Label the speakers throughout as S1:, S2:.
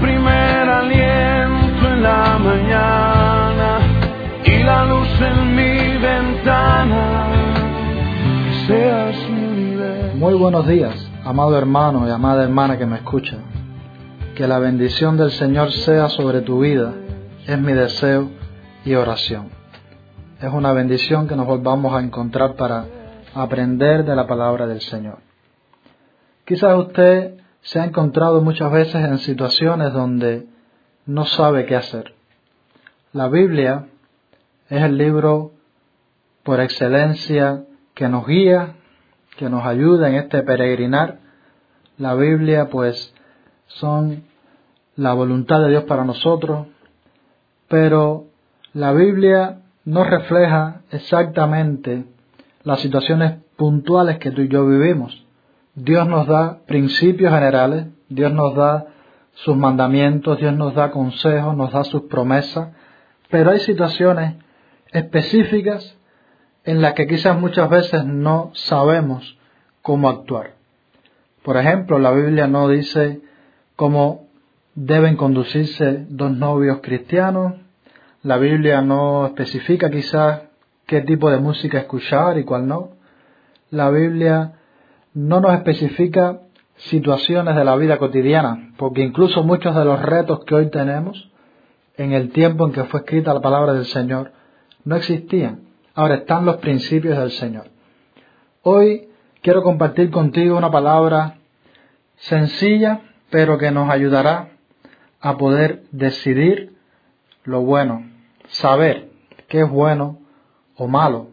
S1: primer aliento en la mañana y la luz en mi ventana. Mi.
S2: Muy buenos días, amado hermano y amada hermana que me escucha. Que la bendición del Señor sea sobre tu vida, es mi deseo y oración. Es una bendición que nos volvamos a encontrar para aprender de la palabra del Señor. Quizás usted se ha encontrado muchas veces en situaciones donde no sabe qué hacer. La Biblia es el libro por excelencia que nos guía, que nos ayuda en este peregrinar. La Biblia pues son la voluntad de Dios para nosotros, pero la Biblia no refleja exactamente las situaciones puntuales que tú y yo vivimos. Dios nos da principios generales, Dios nos da sus mandamientos, Dios nos da consejos, nos da sus promesas, pero hay situaciones específicas en las que quizás muchas veces no sabemos cómo actuar. Por ejemplo, la Biblia no dice cómo deben conducirse dos novios cristianos, la Biblia no especifica quizás qué tipo de música escuchar y cuál no. La Biblia no nos especifica situaciones de la vida cotidiana, porque incluso muchos de los retos que hoy tenemos, en el tiempo en que fue escrita la palabra del Señor, no existían. Ahora están los principios del Señor. Hoy quiero compartir contigo una palabra sencilla, pero que nos ayudará a poder decidir lo bueno, saber qué es bueno o malo,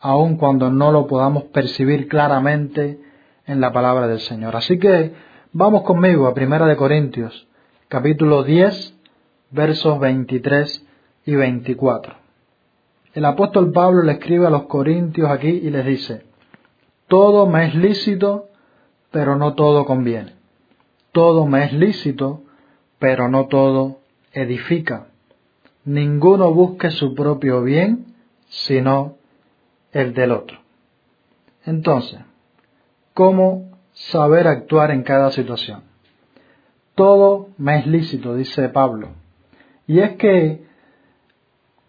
S2: aun cuando no lo podamos percibir claramente en la palabra del Señor. Así que vamos conmigo a Primera de Corintios, capítulo 10, versos 23 y 24. El apóstol Pablo le escribe a los corintios aquí y les dice, todo me es lícito, pero no todo conviene. Todo me es lícito, pero no todo edifica. Ninguno busque su propio bien, sino el del otro. Entonces, ¿cómo saber actuar en cada situación? Todo me es lícito, dice Pablo. Y es que,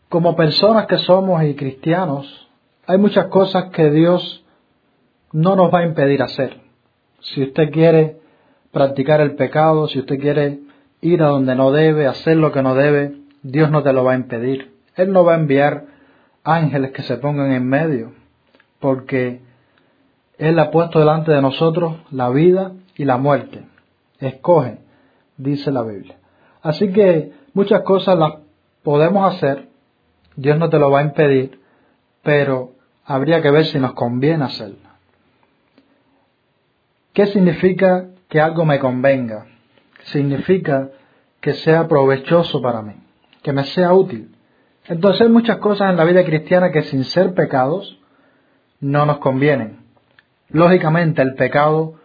S2: como personas que somos y cristianos, hay muchas cosas que Dios no nos va a impedir hacer. Si usted quiere practicar el pecado, si usted quiere ir a donde no debe, hacer lo que no debe, Dios no te lo va a impedir. Él no va a enviar ángeles que se pongan en medio, porque Él ha puesto delante de nosotros la vida y la muerte. Escoge, dice la Biblia. Así que muchas cosas las podemos hacer, Dios no te lo va a impedir, pero habría que ver si nos conviene hacerlo. ¿Qué significa que algo me convenga? Significa que sea provechoso para mí, que me sea útil. Entonces hay muchas cosas en la vida cristiana que sin ser pecados no nos convienen. Lógicamente el pecado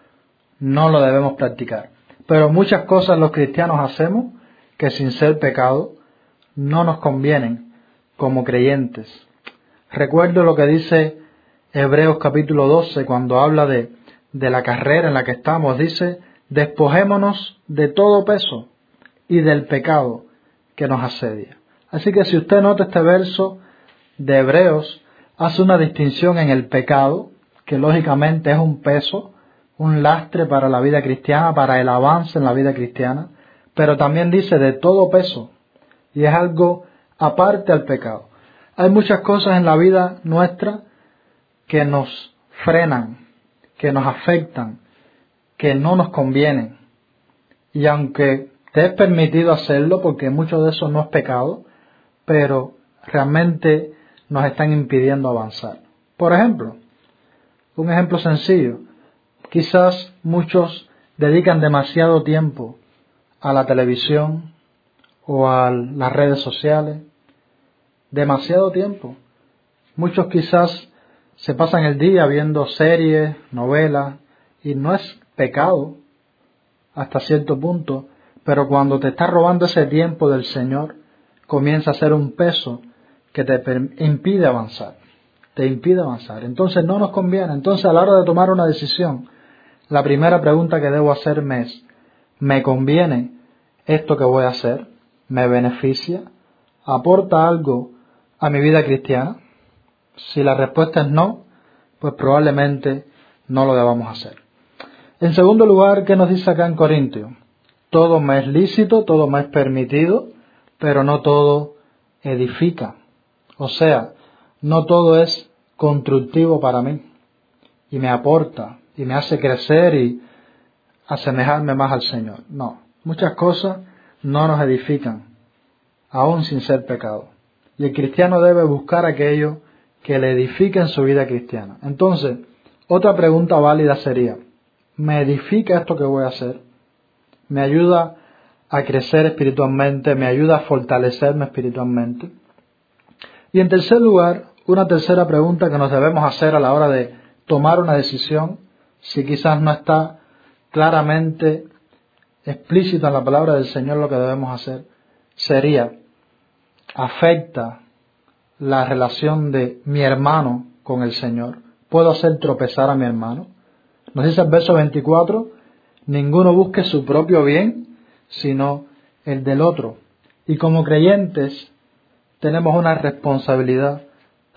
S2: no lo debemos practicar, pero muchas cosas los cristianos hacemos que sin ser pecado no nos convienen como creyentes. Recuerdo lo que dice Hebreos capítulo 12 cuando habla de, de la carrera en la que estamos. Dice, despojémonos de todo peso y del pecado que nos asedia. Así que si usted nota este verso de Hebreos, hace una distinción en el pecado, que lógicamente es un peso, un lastre para la vida cristiana, para el avance en la vida cristiana, pero también dice de todo peso, y es algo aparte al pecado. Hay muchas cosas en la vida nuestra que nos frenan, que nos afectan, que no nos convienen. Y aunque te es permitido hacerlo, porque mucho de eso no es pecado, pero realmente nos están impidiendo avanzar. Por ejemplo, un ejemplo sencillo, quizás muchos dedican demasiado tiempo a la televisión o a las redes sociales, demasiado tiempo. Muchos quizás se pasan el día viendo series, novelas, y no es pecado hasta cierto punto, pero cuando te está robando ese tiempo del Señor, comienza a ser un peso que te impide avanzar, te impide avanzar. Entonces no nos conviene. Entonces a la hora de tomar una decisión, la primera pregunta que debo hacerme es, ¿Me conviene esto que voy a hacer? ¿Me beneficia? ¿Aporta algo a mi vida cristiana? Si la respuesta es no, pues probablemente no lo debamos hacer. En segundo lugar, ¿qué nos dice acá en Corintio? Todo me es lícito, todo me es permitido, pero no todo edifica. O sea, no todo es constructivo para mí y me aporta y me hace crecer y asemejarme más al Señor. No, muchas cosas no nos edifican, aún sin ser pecado. Y el cristiano debe buscar aquello que le edifique en su vida cristiana. Entonces, otra pregunta válida sería, ¿me edifica esto que voy a hacer? ¿Me ayuda a crecer espiritualmente? ¿Me ayuda a fortalecerme espiritualmente? Y en tercer lugar, una tercera pregunta que nos debemos hacer a la hora de tomar una decisión, si quizás no está claramente explícito en la palabra del Señor lo que debemos hacer, sería, ¿afecta la relación de mi hermano con el Señor? ¿Puedo hacer tropezar a mi hermano? Nos dice el verso 24, ninguno busque su propio bien, sino el del otro. Y como creyentes tenemos una responsabilidad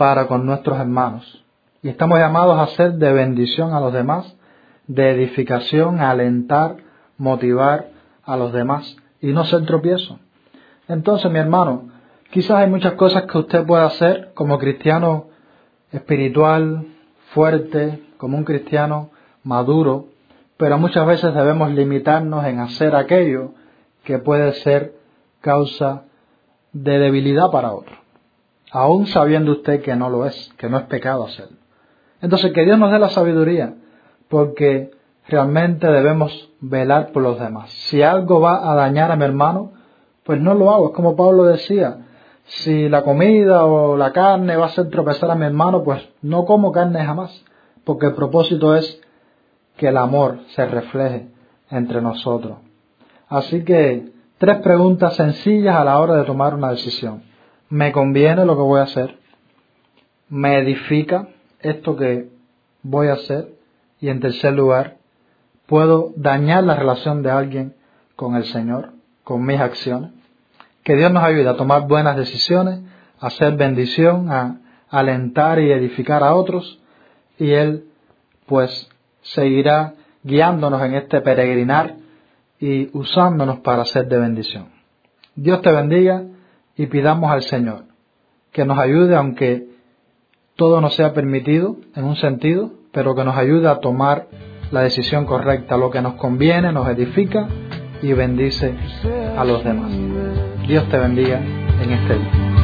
S2: para con nuestros hermanos. Y estamos llamados a ser de bendición a los demás, de edificación, alentar, motivar a los demás y no ser tropiezo. Entonces, mi hermano, quizás hay muchas cosas que usted puede hacer como cristiano espiritual, fuerte, como un cristiano maduro, pero muchas veces debemos limitarnos en hacer aquello que puede ser causa de debilidad para otro, aún sabiendo usted que no lo es, que no es pecado hacerlo. Entonces, que Dios nos dé la sabiduría, porque realmente debemos velar por los demás. Si algo va a dañar a mi hermano, pues no lo hago. Es como Pablo decía, si la comida o la carne va a hacer tropezar a mi hermano, pues no como carne jamás, porque el propósito es que el amor se refleje entre nosotros. Así que tres preguntas sencillas a la hora de tomar una decisión. ¿Me conviene lo que voy a hacer? ¿Me edifica esto que voy a hacer? Y en tercer lugar, ¿puedo dañar la relación de alguien con el Señor, con mis acciones? Que Dios nos ayude a tomar buenas decisiones, a hacer bendición, a alentar y edificar a otros, y Él pues seguirá guiándonos en este peregrinar y usándonos para ser de bendición. Dios te bendiga y pidamos al Señor que nos ayude, aunque todo no sea permitido en un sentido, pero que nos ayude a tomar la decisión correcta, lo que nos conviene, nos edifica y bendice a los demás. Dios te bendiga en este día.